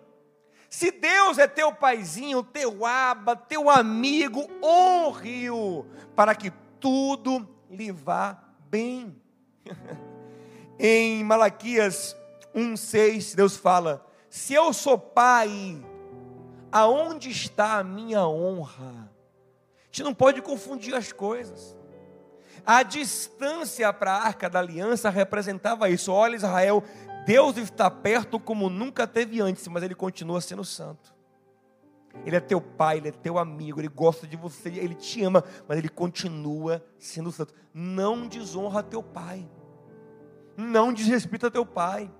Se Deus é teu paizinho, teu aba, teu amigo, honre-o, para que tudo lhe vá bem. em Malaquias 1,6, Deus fala: Se eu sou pai, aonde está a minha honra? Gente não pode confundir as coisas. A distância para a arca da aliança representava isso. Olha, Israel, Deus está perto como nunca teve antes, mas Ele continua sendo santo. Ele é teu pai, Ele é teu amigo, Ele gosta de você, Ele te ama, mas Ele continua sendo santo. Não desonra teu pai, não desrespeita teu pai.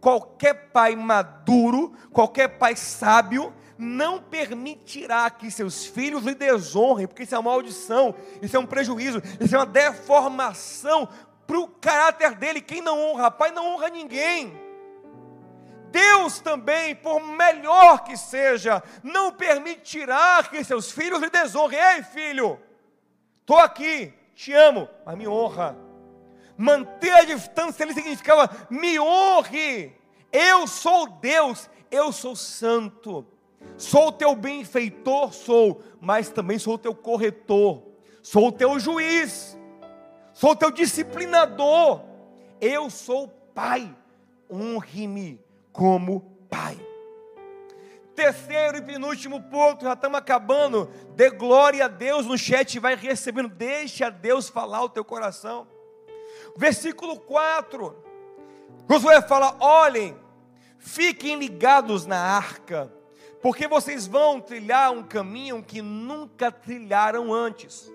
Qualquer pai maduro, qualquer pai sábio, não permitirá que seus filhos lhe desonrem, porque isso é uma maldição, isso é um prejuízo, isso é uma deformação para o caráter dele. Quem não honra pai não honra ninguém. Deus também, por melhor que seja, não permitirá que seus filhos lhe desonrem. Ei, filho, estou aqui, te amo, mas me honra. Manter a distância ele significava me honre. Eu sou Deus, eu sou santo. Sou o teu benfeitor, sou, mas também sou o teu corretor, sou o teu juiz, sou o teu disciplinador. Eu sou pai, honre-me como pai. Terceiro e penúltimo ponto, já estamos acabando. Dê glória a Deus no chat, vai recebendo. Deixa Deus falar o teu coração. Versículo 4. Josué fala: olhem, fiquem ligados na arca, porque vocês vão trilhar um caminho que nunca trilharam antes.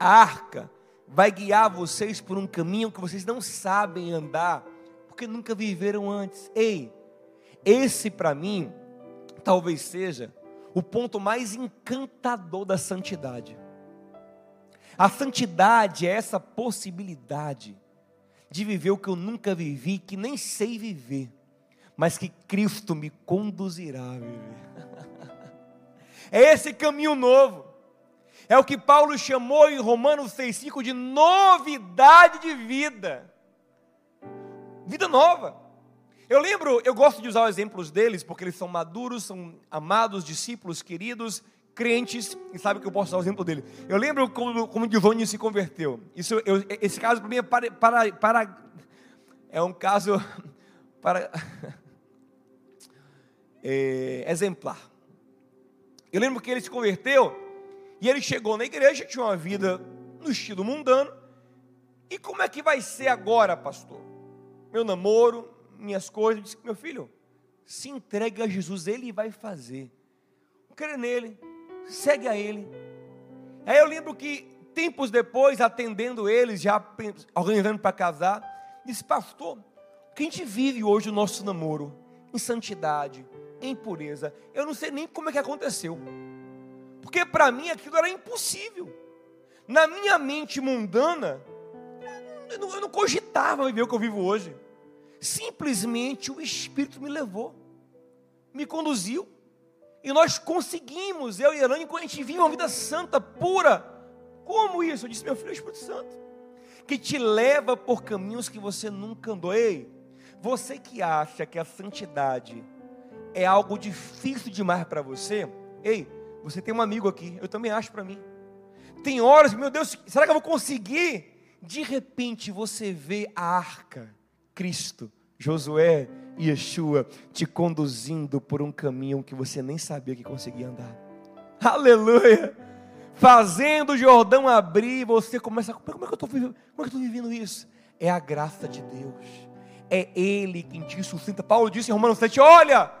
A arca vai guiar vocês por um caminho que vocês não sabem andar, porque nunca viveram antes. Ei, esse para mim talvez seja o ponto mais encantador da santidade. A santidade é essa possibilidade de viver o que eu nunca vivi, que nem sei viver, mas que Cristo me conduzirá a viver. É esse caminho novo. É o que Paulo chamou em Romanos 6,5 de novidade de vida. Vida nova. Eu lembro, eu gosto de usar os exemplos deles, porque eles são maduros, são amados, discípulos, queridos, crentes, e sabe que eu posso usar o exemplo dele. Eu lembro como, como Giovanni se converteu. Isso, eu, esse caso para mim é para, para, para, é um caso para é, exemplar. Eu lembro que ele se converteu e ele chegou na igreja, tinha uma vida no estilo mundano. E como é que vai ser agora, pastor? Meu namoro, minhas coisas, disse: Meu filho, se entregue a Jesus, Ele vai fazer. Crê nele, segue a Ele. Aí eu lembro que, tempos depois, atendendo eles, já organizando para casar, disse: Pastor, o que a gente vive hoje o nosso namoro? Em santidade, em pureza. Eu não sei nem como é que aconteceu. Porque para mim aquilo era impossível. Na minha mente mundana, eu não, cogitava viver o que eu vivo hoje. Simplesmente o Espírito me levou, me conduziu, e nós conseguimos, eu e Elane, quando a gente vive uma vida santa, pura. Como isso? Eu disse, meu filho, é o Espírito Santo, que te leva por caminhos que você nunca andou. Ei, você que acha que a santidade é algo difícil demais para você, ei, você tem um amigo aqui, eu também acho para mim. Tem horas, meu Deus, será que eu vou conseguir? De repente você vê a arca Cristo, Josué e Yeshua te conduzindo por um caminho que você nem sabia que conseguia andar. Aleluia! Fazendo o Jordão abrir, você começa a. Como é que eu estou vivendo, é vivendo isso? É a graça de Deus. É Ele quem te sustenta. Paulo disse em Romanos 7: Olha,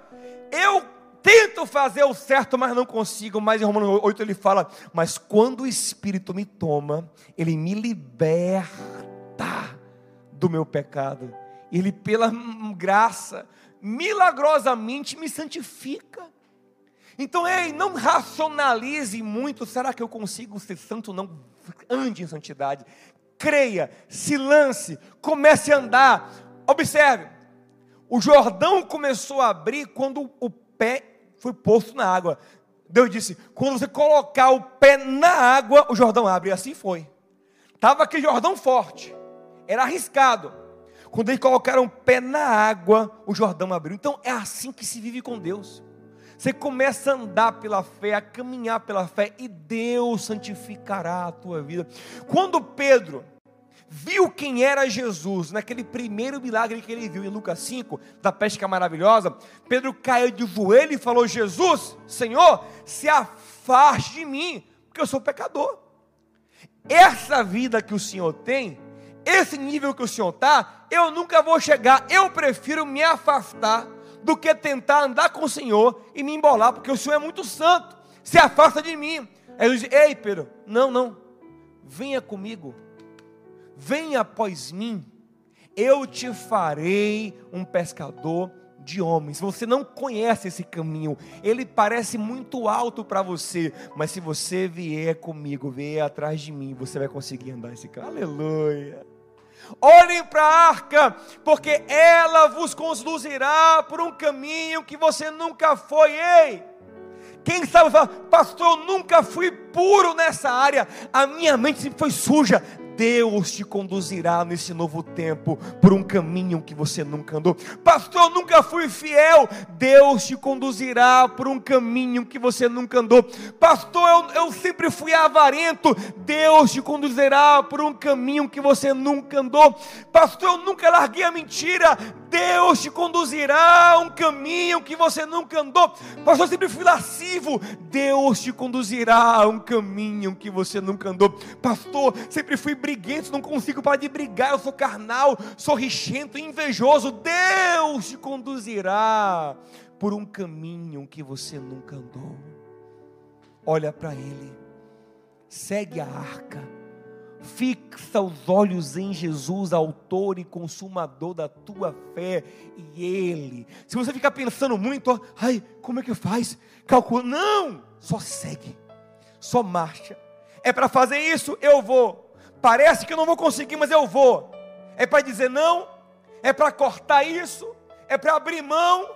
eu tento fazer o certo, mas não consigo. Mas em Romanos 8 ele fala: Mas quando o Espírito me toma, ele me liberta do meu pecado ele, pela graça, milagrosamente me santifica. Então, ei, não racionalize muito. Será que eu consigo ser santo? Não. Ande em santidade. Creia, se lance, comece a andar. Observe, o Jordão começou a abrir quando o pé foi posto na água. Deus disse: quando você colocar o pé na água, o Jordão abre. E assim foi. Estava aquele Jordão forte, era arriscado. Quando eles colocaram o pé na água, o Jordão abriu. Então é assim que se vive com Deus. Você começa a andar pela fé, a caminhar pela fé, e Deus santificará a tua vida. Quando Pedro viu quem era Jesus, naquele primeiro milagre que ele viu em Lucas 5, da pesca maravilhosa, Pedro caiu de joelho e falou: Jesus, Senhor, se afaste de mim, porque eu sou pecador. Essa vida que o Senhor tem, esse nível que o Senhor está, eu nunca vou chegar. Eu prefiro me afastar do que tentar andar com o Senhor e me embolar, porque o Senhor é muito santo. Se afasta de mim. Aí ele diz: Ei, Pedro, não, não. Venha comigo. Venha após mim. Eu te farei um pescador de homens. Você não conhece esse caminho, ele parece muito alto para você, mas se você vier comigo, vier atrás de mim, você vai conseguir andar esse caminho. Aleluia. Olhem para a arca, porque ela vos conduzirá por um caminho que você nunca foi. Ei! Quem sabe pastor, eu nunca fui puro nessa área, a minha mente sempre foi suja. Deus te conduzirá nesse novo tempo por um caminho que você nunca andou. Pastor, eu nunca fui fiel. Deus te conduzirá por um caminho que você nunca andou. Pastor, eu, eu sempre fui avarento. Deus te conduzirá por um caminho que você nunca andou. Pastor, eu nunca larguei a mentira. Deus te conduzirá a um caminho que você nunca andou. Pastor, eu sempre fui lascivo. Deus te conduzirá a um caminho que você nunca andou. Pastor, sempre fui briguento, não consigo parar de brigar. Eu sou carnal, sou richento, invejoso. Deus te conduzirá por um caminho que você nunca andou. Olha para Ele, segue a arca Fixa os olhos em Jesus, autor e consumador da tua fé, e Ele. Se você ficar pensando muito, ai, como é que faz? Calcula. Não, só segue, só marcha. É para fazer isso, eu vou. Parece que eu não vou conseguir, mas eu vou. É para dizer não, é para cortar isso, é para abrir mão,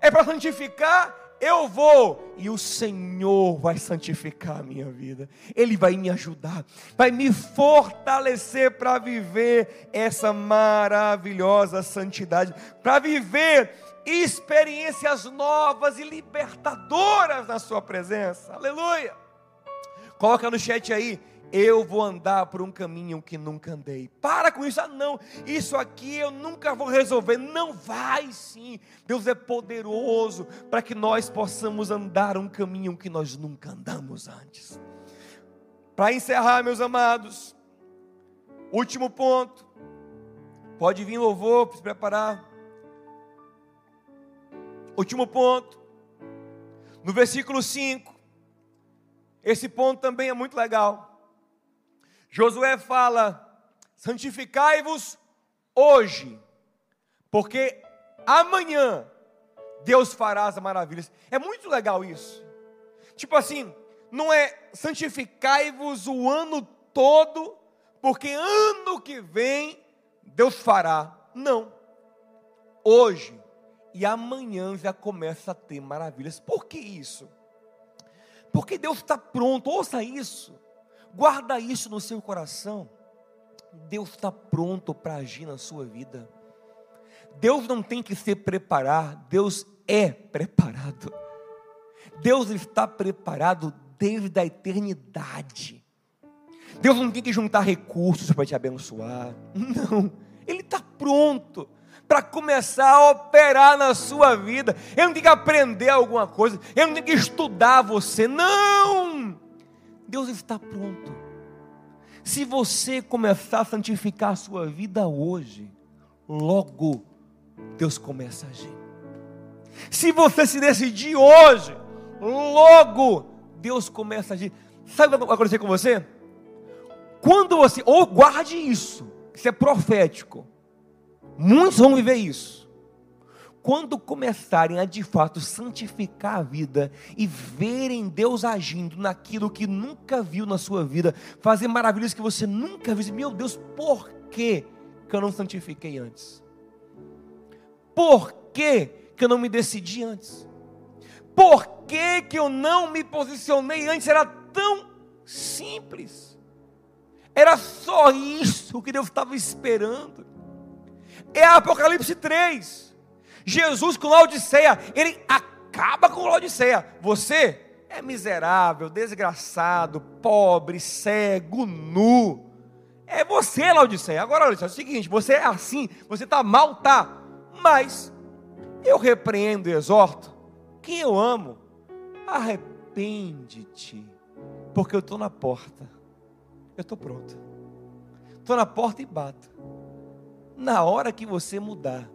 é para santificar, eu vou e o Senhor vai santificar a minha vida, Ele vai me ajudar, vai me fortalecer para viver essa maravilhosa santidade, para viver experiências novas e libertadoras na Sua presença, aleluia. Coloca no chat aí, eu vou andar por um caminho que nunca andei. Para com isso, ah, não, isso aqui eu nunca vou resolver. Não vai sim. Deus é poderoso para que nós possamos andar um caminho que nós nunca andamos antes. Para encerrar, meus amados, último ponto. Pode vir louvor para se preparar. Último ponto. No versículo 5. Esse ponto também é muito legal. Josué fala: santificai-vos hoje, porque amanhã Deus fará as maravilhas. É muito legal isso. Tipo assim, não é santificai-vos o ano todo, porque ano que vem Deus fará. Não. Hoje e amanhã já começa a ter maravilhas. Por que isso? Porque Deus está pronto, ouça isso. Guarda isso no seu coração. Deus está pronto para agir na sua vida. Deus não tem que se preparar, Deus é preparado. Deus está preparado desde a eternidade. Deus não tem que juntar recursos para te abençoar. Não, Ele está pronto para começar a operar na sua vida. Ele não tem que aprender alguma coisa, ele não tem que estudar você. Não! Deus está pronto. Se você começar a santificar a sua vida hoje, logo Deus começa a agir. Se você se decidir hoje, logo Deus começa a agir. Sabe o que vai acontecer com você? Quando você, ou guarde isso, isso é profético. Muitos vão viver isso quando começarem a de fato santificar a vida e verem Deus agindo naquilo que nunca viu na sua vida, fazer maravilhas que você nunca viu, meu Deus, por que, que eu não santifiquei antes? Por que, que eu não me decidi antes? Por que, que eu não me posicionei antes? Era tão simples. Era só isso que Deus estava esperando. É Apocalipse 3. Jesus com Laodiceia, ele acaba com Laodiceia. Você é miserável, desgraçado, pobre, cego, nu. É você, Laodiceia. Agora, olha, é o seguinte: você é assim, você está mal, tá. Mas eu repreendo e exorto quem eu amo. Arrepende-te, porque eu estou na porta. Eu estou pronto. Estou na porta e bato. Na hora que você mudar,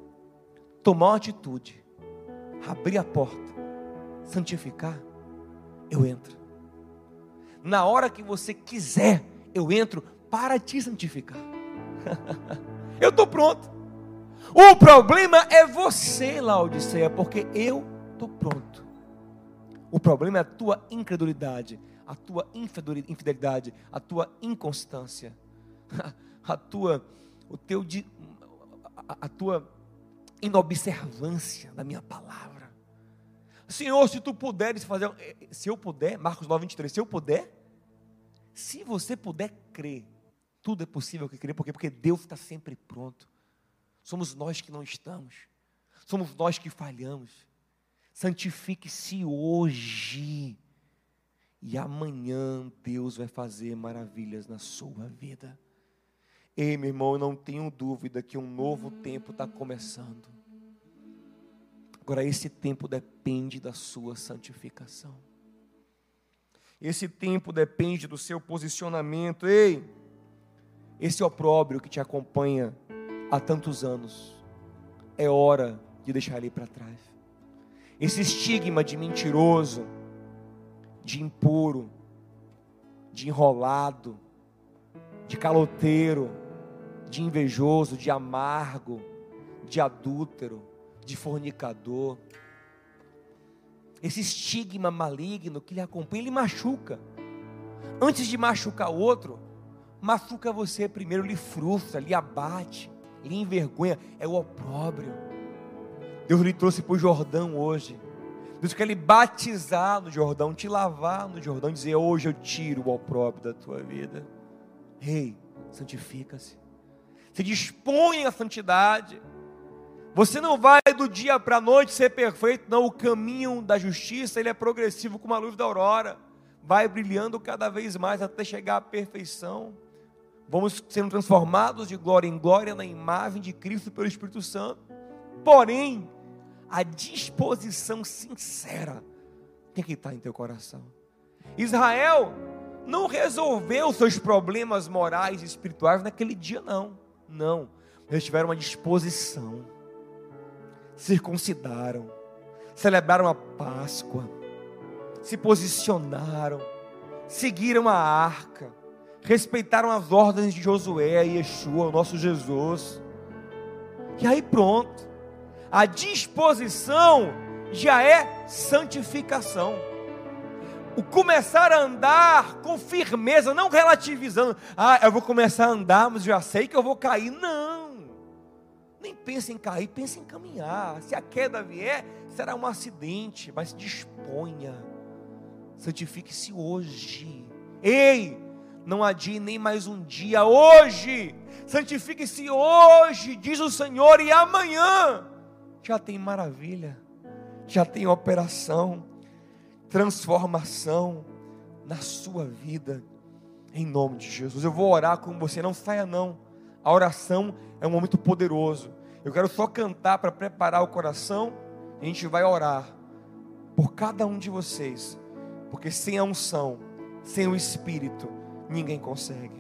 tomar uma atitude, abrir a porta, santificar, eu entro. Na hora que você quiser, eu entro para te santificar. eu estou pronto. O problema é você, Laodiceia, porque eu estou pronto. O problema é a tua incredulidade, a tua infidelidade, a tua inconstância, a tua, o teu, a, a tua inobservância da minha palavra. Senhor, se tu puderes fazer, se eu puder, Marcos 9, 23, se eu puder, se você puder crer Tudo é possível que crê, por quê? Porque Deus está sempre pronto. Somos nós que não estamos. Somos nós que falhamos. Santifique-se hoje. E amanhã Deus vai fazer maravilhas na sua vida. Ei, meu irmão, eu não tenho dúvida que um novo tempo está começando. Agora, esse tempo depende da sua santificação. Esse tempo depende do seu posicionamento. Ei, esse opróbrio que te acompanha há tantos anos, é hora de deixar ele para trás. Esse estigma de mentiroso, de impuro, de enrolado, de caloteiro, de invejoso, de amargo, de adúltero, de fornicador. Esse estigma maligno que lhe acompanha, ele machuca. Antes de machucar o outro, machuca você primeiro, lhe frustra, lhe abate, lhe envergonha, é o opróbrio. Deus lhe trouxe para o Jordão hoje. Deus quer lhe batizar no Jordão, te lavar no Jordão, dizer: Hoje eu tiro o opróbrio da tua vida. Rei, hey, santifica-se. Se dispõe à santidade. Você não vai do dia para a noite ser perfeito, não. O caminho da justiça ele é progressivo como a luz da aurora, vai brilhando cada vez mais até chegar à perfeição. Vamos sendo transformados de glória em glória na imagem de Cristo pelo Espírito Santo. Porém, a disposição sincera tem que estar em teu coração. Israel não resolveu seus problemas morais e espirituais naquele dia, não. Não. Eles tiveram uma disposição. Circuncidaram. Celebraram a Páscoa. Se posicionaram. Seguiram a arca. Respeitaram as ordens de Josué e Yeshua, o nosso Jesus. E aí pronto. A disposição já é santificação o começar a andar com firmeza, não relativizando. Ah, eu vou começar a andar, mas já sei que eu vou cair. Não. Nem pense em cair, pense em caminhar. Se a queda vier, será um acidente, mas disponha. Santifique-se hoje. Ei, não adie nem mais um dia. Hoje, santifique-se hoje, diz o Senhor, e amanhã já tem maravilha, já tem operação transformação na sua vida, em nome de Jesus. Eu vou orar com você, não saia não. A oração é um momento poderoso. Eu quero só cantar para preparar o coração. A gente vai orar por cada um de vocês, porque sem a unção, sem o Espírito, ninguém consegue.